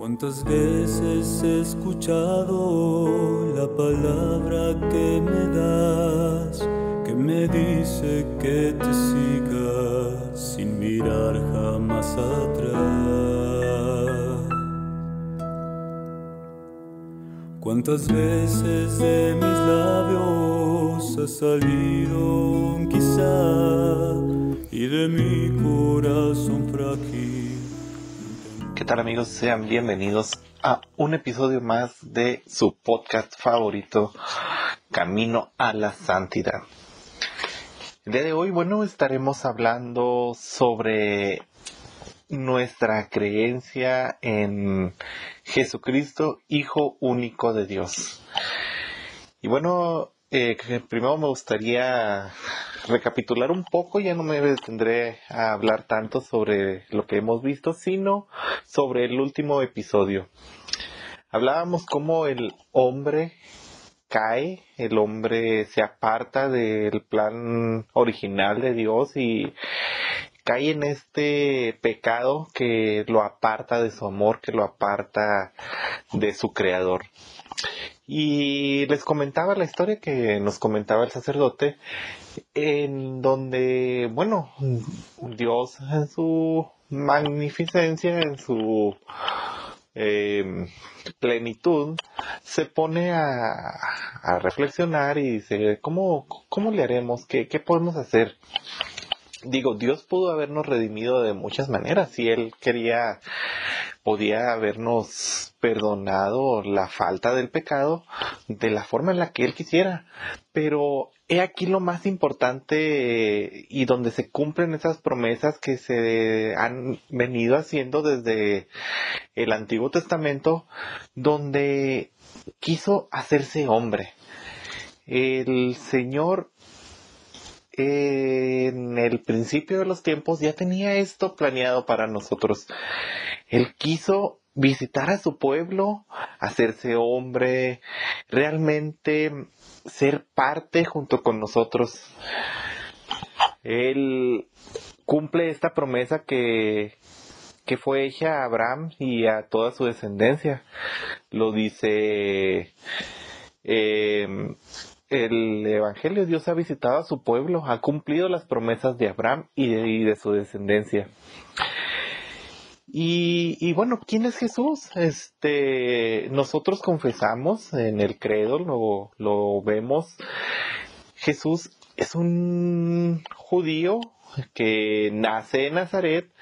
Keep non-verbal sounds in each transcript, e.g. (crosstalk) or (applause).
¿Cuántas veces he escuchado la palabra que me das, que me dice que te siga sin mirar jamás atrás? ¿Cuántas veces de mis labios ha salido quizá y de mi corazón tal amigos? Sean bienvenidos a un episodio más de su podcast favorito, Camino a la Santidad. El día de hoy, bueno, estaremos hablando sobre nuestra creencia en Jesucristo, Hijo único de Dios. Y bueno, eh, primero me gustaría recapitular un poco, ya no me detendré a hablar tanto sobre lo que hemos visto, sino sobre el último episodio. Hablábamos cómo el hombre cae, el hombre se aparta del plan original de Dios y cae en este pecado que lo aparta de su amor, que lo aparta de su creador. Y les comentaba la historia que nos comentaba el sacerdote, en donde, bueno, Dios en su magnificencia, en su eh, plenitud, se pone a, a, reflexionar y dice, ¿cómo, cómo le haremos? ¿Qué, ¿Qué podemos hacer? Digo, Dios pudo habernos redimido de muchas maneras. Si Él quería podía habernos perdonado la falta del pecado de la forma en la que Él quisiera. Pero he aquí lo más importante y donde se cumplen esas promesas que se han venido haciendo desde el Antiguo Testamento, donde quiso hacerse hombre. El Señor en el principio de los tiempos ya tenía esto planeado para nosotros. Él quiso visitar a su pueblo, hacerse hombre, realmente ser parte junto con nosotros. Él cumple esta promesa que, que fue hecha a Abraham y a toda su descendencia. Lo dice eh, el Evangelio, Dios ha visitado a su pueblo, ha cumplido las promesas de Abraham y de, y de su descendencia. Y, y, bueno, ¿quién es Jesús? Este, nosotros confesamos en el credo, lo, lo vemos. Jesús es un judío que nace en Nazaret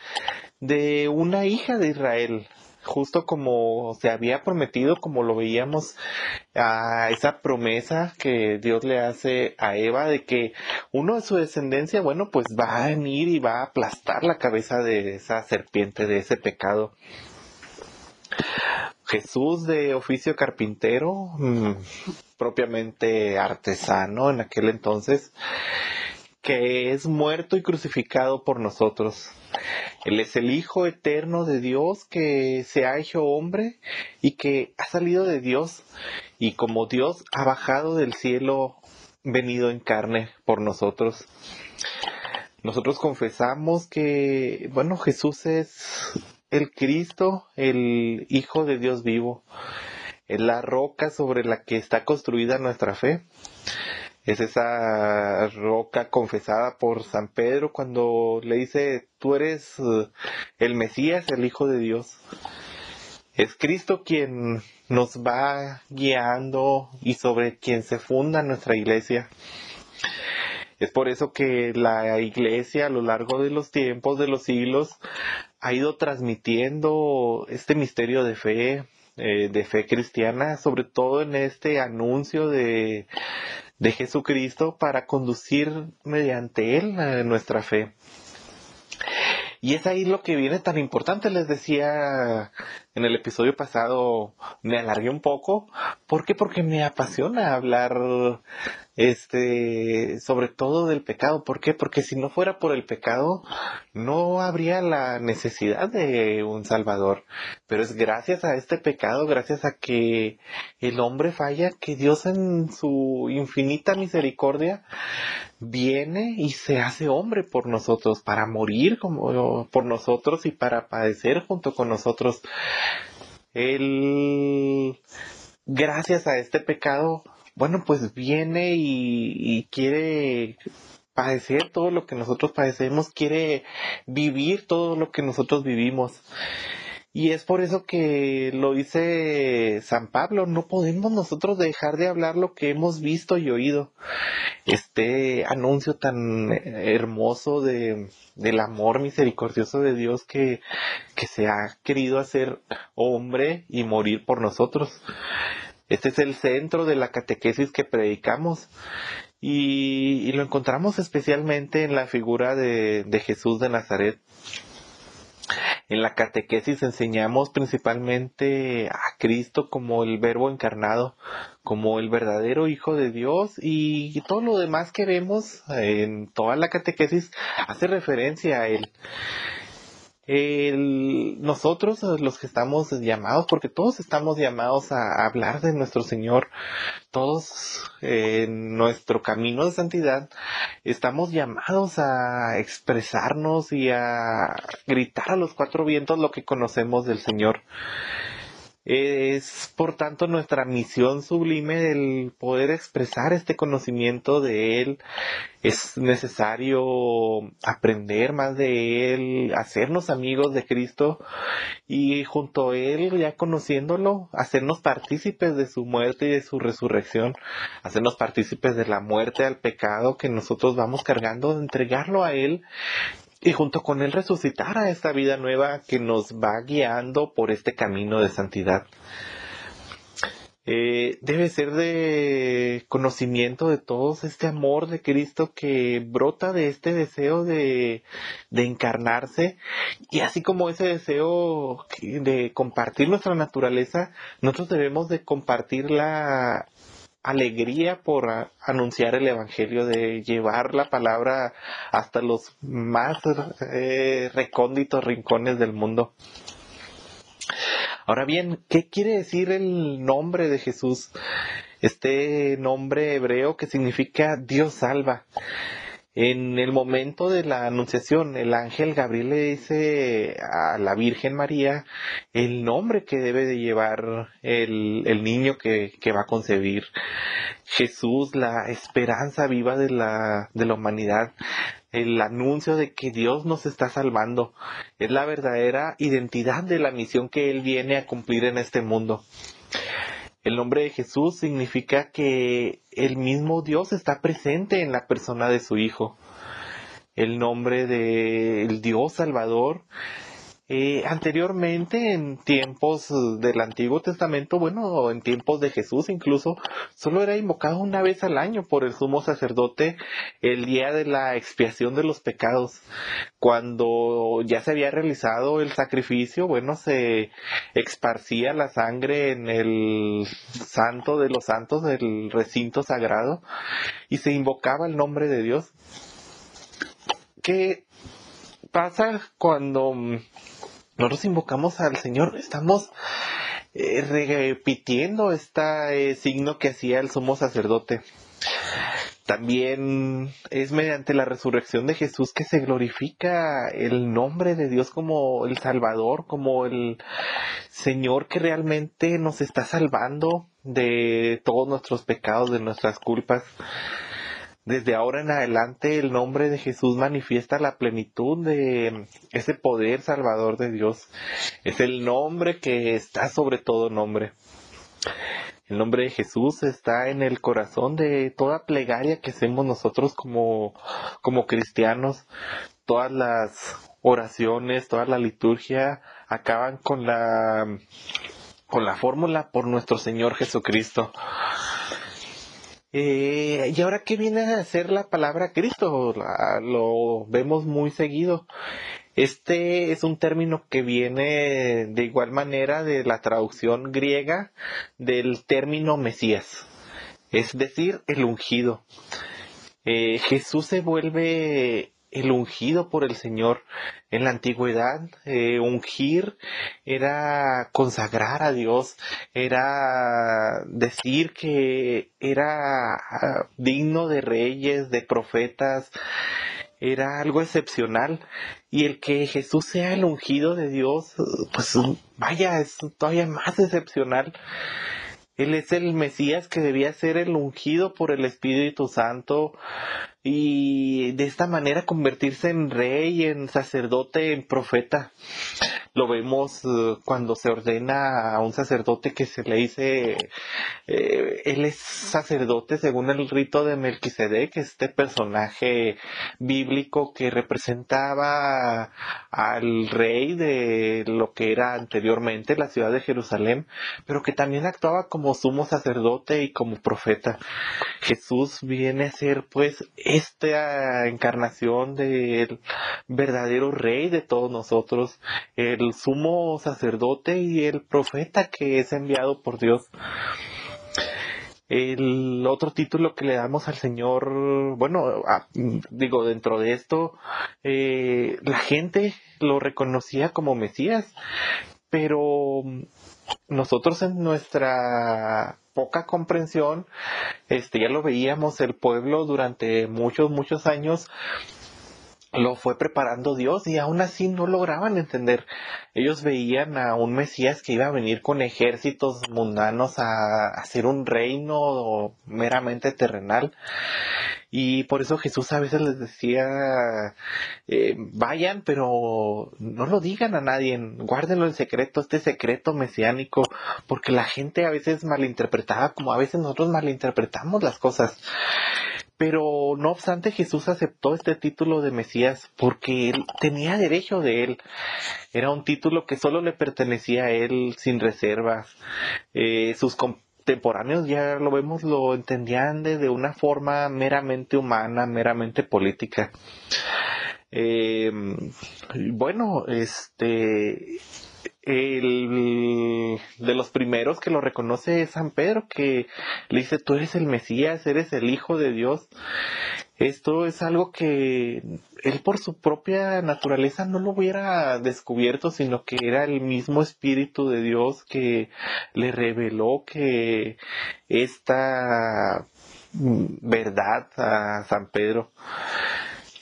de una hija de Israel, justo como se había prometido, como lo veíamos a esa promesa que Dios le hace a Eva de que uno de su descendencia, bueno, pues va a venir y va a aplastar la cabeza de esa serpiente, de ese pecado. Jesús de oficio carpintero, mmm, propiamente artesano en aquel entonces, que es muerto y crucificado por nosotros. Él es el Hijo eterno de Dios que se ha hecho hombre y que ha salido de Dios y como Dios ha bajado del cielo venido en carne por nosotros. Nosotros confesamos que, bueno, Jesús es el Cristo, el Hijo de Dios vivo, es la roca sobre la que está construida nuestra fe es esa roca confesada por San Pedro cuando le dice, tú eres eh, el Mesías, el Hijo de Dios. Es Cristo quien nos va guiando y sobre quien se funda nuestra iglesia. Es por eso que la iglesia a lo largo de los tiempos, de los siglos, ha ido transmitiendo este misterio de fe, eh, de fe cristiana, sobre todo en este anuncio de de Jesucristo para conducir mediante Él nuestra fe. Y es ahí lo que viene tan importante, les decía en el episodio pasado, me alargué un poco. ¿Por qué? Porque me apasiona hablar este, sobre todo del pecado. ¿Por qué? Porque si no fuera por el pecado, no habría la necesidad de un Salvador. Pero es gracias a este pecado, gracias a que el hombre falla, que Dios en su infinita misericordia viene y se hace hombre por nosotros, para morir como por nosotros y para padecer junto con nosotros. Él, gracias a este pecado, bueno, pues viene y, quiere padecer todo lo que nosotros padecemos, quiere vivir todo lo que nosotros vivimos. Y es por eso que lo dice San Pablo, no podemos nosotros dejar de hablar lo que hemos visto y oído. Este anuncio tan hermoso de, del amor misericordioso de Dios que, que se ha querido hacer hombre y morir por nosotros. Este es el centro de la catequesis que predicamos. Y, lo encontramos especialmente en la figura de, de Jesús de Nazaret. En la catequesis enseñamos principalmente a Cristo como el verbo encarnado, como el verdadero Hijo de Dios y todo lo demás que vemos en toda la catequesis hace referencia a Él nosotros los que estamos llamados, porque todos estamos llamados a hablar de nuestro Señor, todos en nuestro camino de santidad, estamos llamados a expresarnos y a gritar a los cuatro vientos lo que conocemos del Señor. Es por tanto nuestra misión sublime el poder expresar este conocimiento de Él. Es necesario aprender más de Él, hacernos amigos de Cristo y junto a Él, ya conociéndolo, hacernos partícipes de su muerte y de su resurrección, hacernos partícipes de la muerte al pecado que nosotros vamos cargando, entregarlo a Él y junto con Él resucitar a esta vida nueva que nos va guiando por este camino de santidad. Eh, debe ser de conocimiento de todos este amor de Cristo que brota de este deseo de, de encarnarse y así como ese deseo de compartir nuestra naturaleza, nosotros debemos de compartir la, alegría por anunciar el Evangelio, de llevar la palabra hasta los más eh, recónditos rincones del mundo. Ahora bien, ¿qué quiere decir el nombre de Jesús? Este nombre hebreo que significa Dios salva. En el momento de la anunciación, el ángel Gabriel le dice a la Virgen María el nombre que debe de llevar el, niño que, va a concebir. Jesús, la esperanza viva de la, de la humanidad, el anuncio de que Dios nos está salvando, es la verdadera identidad de la misión que Él viene a cumplir en este mundo. El nombre de Jesús significa que el mismo Dios está presente en la persona de su Hijo. El nombre del Dios Salvador eh, anteriormente, en tiempos del Antiguo Testamento, bueno, en tiempos de Jesús incluso, solo era invocado una vez al año por el sumo sacerdote el día de la expiación de los pecados. Cuando ya se había realizado el sacrificio, bueno, se esparcía la sangre en el santo de los santos del recinto sagrado y se invocaba el nombre de Dios. ¿Qué pasa cuando nosotros invocamos al Señor, estamos eh, repitiendo este signo que hacía el sumo sacerdote. También es mediante la resurrección de Jesús que se glorifica el nombre de Dios como el Salvador, como el Señor que realmente nos está salvando de todos nuestros pecados, de nuestras culpas. Desde ahora en adelante el nombre de Jesús manifiesta la plenitud de ese poder salvador de Dios. Es el nombre que está sobre todo nombre. El nombre de Jesús está en el corazón de toda plegaria que hacemos nosotros como, como cristianos. Todas las oraciones, toda la liturgia acaban con la, con la fórmula por nuestro Señor Jesucristo. Eh, ¿Y ahora qué viene a ser la palabra Cristo? lo vemos muy seguido. Este es un término que viene de igual manera de la traducción griega del término Mesías, es decir, el ungido. Eh, Jesús se vuelve el ungido por el Señor. En la antigüedad, eh, ungir era consagrar a Dios, era decir que era ah, digno de reyes, de profetas, era algo excepcional y el que Jesús sea el ungido de Dios, pues vaya, es todavía más excepcional. Él es el Mesías que debía ser el ungido por el Espíritu Santo y de esta manera convertirse en rey, en sacerdote, en profeta lo vemos eh, cuando se ordena a un sacerdote que se le dice, eh, él es sacerdote según el rito de Melquisedec, este personaje bíblico que representaba al rey de lo que era anteriormente la ciudad de Jerusalén, pero que también actuaba como sumo sacerdote y como profeta. Jesús viene a ser pues esta encarnación del verdadero rey de todos nosotros, el sumo sacerdote y el profeta que es enviado por Dios. El otro título que le damos al Señor, bueno, digo, dentro de esto, eh, la gente lo reconocía como Mesías, pero nosotros en nuestra poca comprensión, este, ya lo veíamos, el pueblo durante muchos, muchos años lo fue preparando Dios y aún así no lograban entender. Ellos veían a un Mesías que iba a venir con ejércitos mundanos a hacer un reino meramente terrenal. Y por eso Jesús a veces les decía, eh, vayan, pero no lo digan a nadie, guárdenlo en secreto, este secreto mesiánico, porque la gente a veces malinterpretaba como a veces nosotros malinterpretamos las cosas. Pero no obstante Jesús aceptó este título de Mesías porque él tenía derecho de él. Era un título que solo le pertenecía a él sin reservas. Eh, sus contemporáneos ya lo vemos, lo entendían de, una forma meramente humana, meramente política. Eh, bueno, este el de los primeros que lo reconoce es San Pedro, que le dice, tú eres el Mesías, eres el Hijo de Dios. Esto es algo que él por su propia naturaleza no lo hubiera descubierto, sino que era el mismo Espíritu de Dios que le reveló que esta verdad a San Pedro.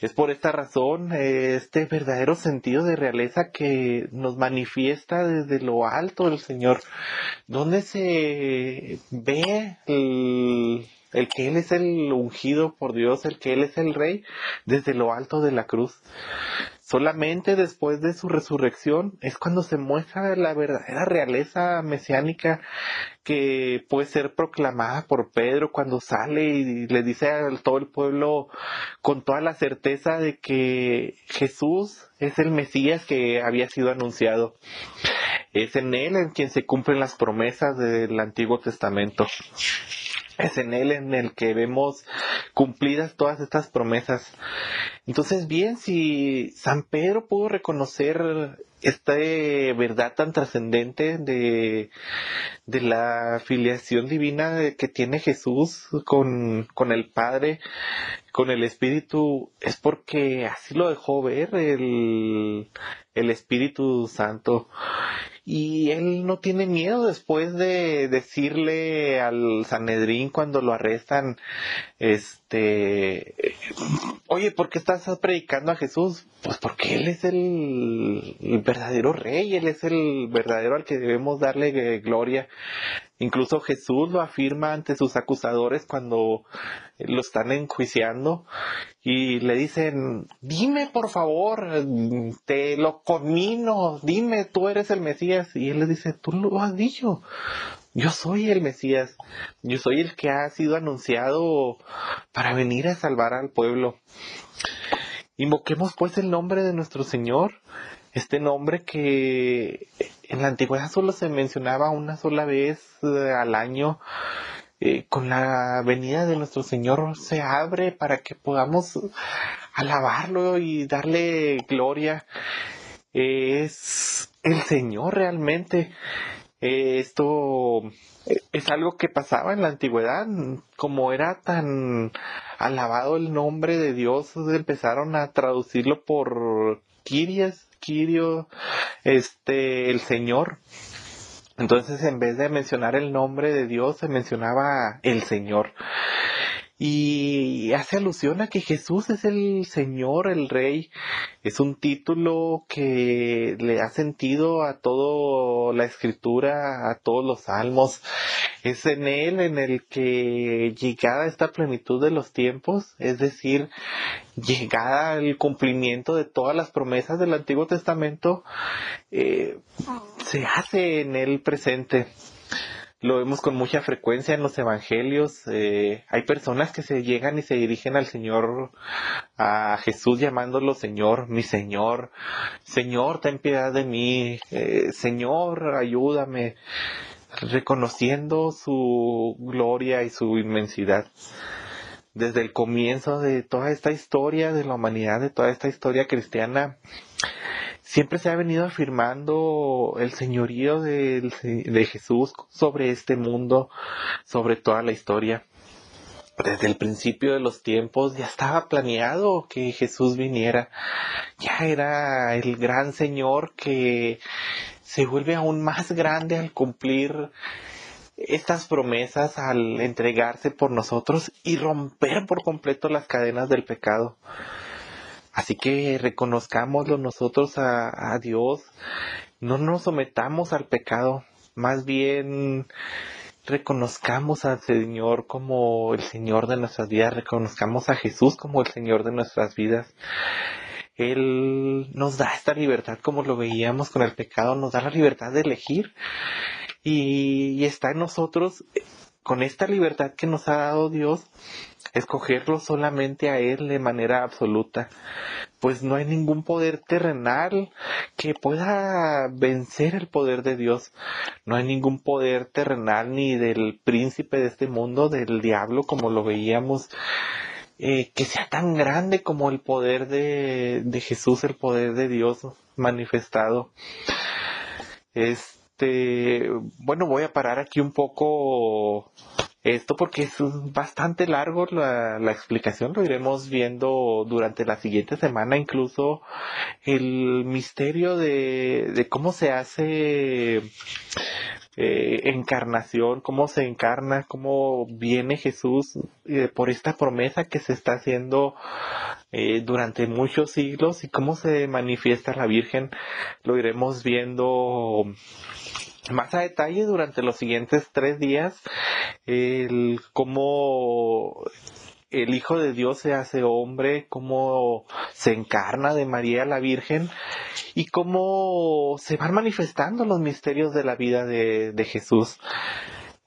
Es por esta razón este verdadero sentido de realeza que nos manifiesta desde lo alto del Señor, donde se ve el, el que Él es el ungido por Dios, el que Él es el Rey, desde lo alto de la cruz. Solamente después de su resurrección es cuando se muestra la verdadera realeza mesiánica que puede ser proclamada por Pedro cuando sale y le dice a todo el pueblo con toda la certeza de que Jesús es el Mesías que había sido anunciado. Es en él en quien se cumplen las promesas del Antiguo Testamento. Es (laughs) en Él en el que vemos cumplidas todas estas promesas. Entonces, bien, si San Pedro pudo reconocer esta verdad tan trascendente de, de la filiación divina que tiene Jesús con, con el Padre, con el Espíritu, es porque así lo dejó ver el, el Espíritu Santo y él no tiene miedo después de decirle al Sanedrín cuando lo arrestan, este, oye, ¿por qué estás predicando a Jesús? Pues porque él es el, el verdadero rey, él es el verdadero al que debemos darle gloria. Incluso Jesús lo afirma ante sus acusadores cuando lo están enjuiciando y le dicen, dime por favor, te lo conmino, dime, tú eres el Mesías. Y él le dice, tú lo has dicho, yo soy el Mesías, yo soy el que ha sido anunciado para venir a salvar al pueblo. Invoquemos pues el nombre de nuestro Señor, este nombre que en la antigüedad solo se mencionaba una sola vez eh, al año. Eh, con la venida de nuestro Señor se abre para que podamos alabarlo y darle gloria. es el Señor realmente. Eh, esto es algo que pasaba en la antigüedad, como era tan alabado el nombre de Dios, empezaron a traducirlo por Kirias Kirio, este, el Señor. Entonces, en vez de mencionar el nombre de Dios, se mencionaba el Señor. Y hace alusión a que Jesús es el Señor, el Rey. Es un título que le ha sentido a toda la escritura, a todos los salmos. Es en Él en el que llegada esta plenitud de los tiempos, es decir, llegada al cumplimiento de todas las promesas del Antiguo Testamento, eh, se hace en Él presente lo vemos con mucha frecuencia en los evangelios. Eh, hay personas que se llegan y se dirigen al Señor, a Jesús llamándolo Señor, mi Señor. Señor, ten piedad de mí. Eh, Señor, ayúdame. Reconociendo su gloria y su inmensidad. Desde el comienzo de toda esta historia de la humanidad, de toda esta historia cristiana, siempre se ha venido afirmando el señorío de, Jesús sobre este mundo, sobre toda la historia. Desde el principio de los tiempos ya estaba planeado que Jesús viniera. Ya era el gran Señor que se vuelve aún más grande al cumplir estas promesas, al entregarse por nosotros y romper por completo las cadenas del pecado. Así que reconozcámoslo nosotros a, Dios, no nos sometamos al pecado, más bien reconozcamos al Señor como el Señor de nuestras vidas, reconozcamos a Jesús como el Señor de nuestras vidas. Él nos da esta libertad como lo veíamos con el pecado, nos da la libertad de elegir. Y está en nosotros con esta libertad que nos ha dado Dios escogerlo solamente a Él de manera absoluta, pues no hay ningún poder terrenal que pueda vencer el poder de Dios. No hay ningún poder terrenal ni del príncipe de este mundo, del diablo, como lo veíamos, eh, que sea tan grande como el poder de, de Jesús, el poder de Dios manifestado. Este, bueno, voy a parar aquí un poco esto porque es bastante largo la, explicación, lo iremos viendo durante la siguiente semana, incluso el misterio de cómo se hace eh, encarnación, cómo se encarna, cómo viene Jesús eh, por esta promesa que se está haciendo eh, durante muchos siglos y cómo se manifiesta la Virgen, lo iremos viendo más a detalle durante los siguientes tres días el cómo el Hijo de Dios se hace hombre, cómo se encarna de María la Virgen y cómo se van manifestando los misterios de la vida de, Jesús.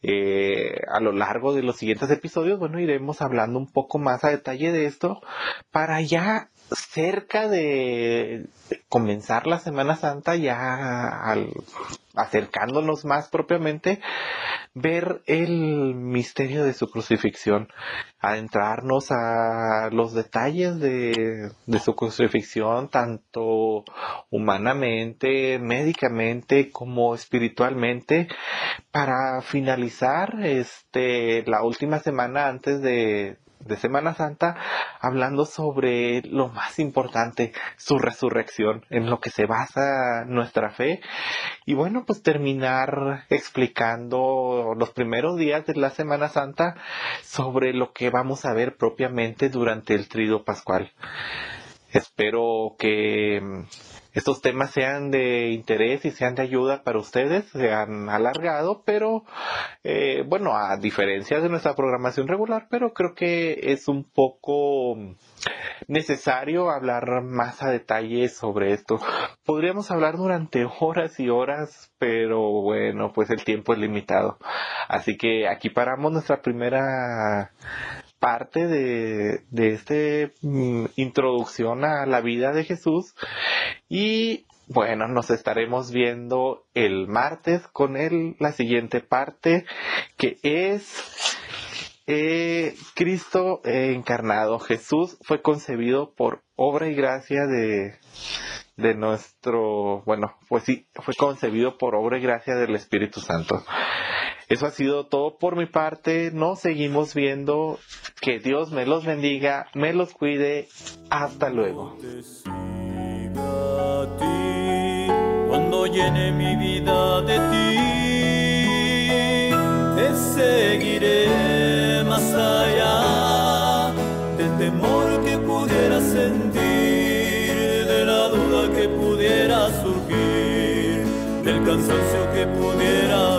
Eh, a lo largo de los siguientes episodios, bueno, iremos hablando un poco más a detalle de esto para ya cerca de comenzar la Semana Santa, ya al, acercándonos más propiamente, ver el misterio de su crucifixión, adentrarnos a los detalles de, de su crucifixión, tanto humanamente, médicamente como espiritualmente, para finalizar este la última semana antes de, de Semana Santa hablando sobre lo más importante, su resurrección, en lo que se basa nuestra fe. Y bueno, pues terminar explicando los primeros días de la Semana Santa sobre lo que vamos a ver propiamente durante el trido pascual. Espero que estos temas sean de interés y sean de ayuda para ustedes, se han alargado, pero eh, bueno, a diferencia de nuestra programación regular, pero creo que es un poco necesario hablar más a detalle sobre esto. Podríamos hablar durante horas y horas, pero bueno, pues el tiempo es limitado. Así que aquí paramos nuestra primera parte de, de esta mm, introducción a la vida de Jesús y bueno, nos estaremos viendo el martes con él, la siguiente parte que es eh, Cristo encarnado. Jesús fue concebido por obra y gracia de, de nuestro, bueno, pues sí, fue concebido por obra y gracia del Espíritu Santo. Eso ha sido todo por mi parte. Nos seguimos viendo. Que Dios me los bendiga, me los cuide. Hasta luego. Cuando llene mi vida de ti, te seguiré más allá del temor que pudiera sentir, de la duda que pudiera surgir, del cansancio que pudiera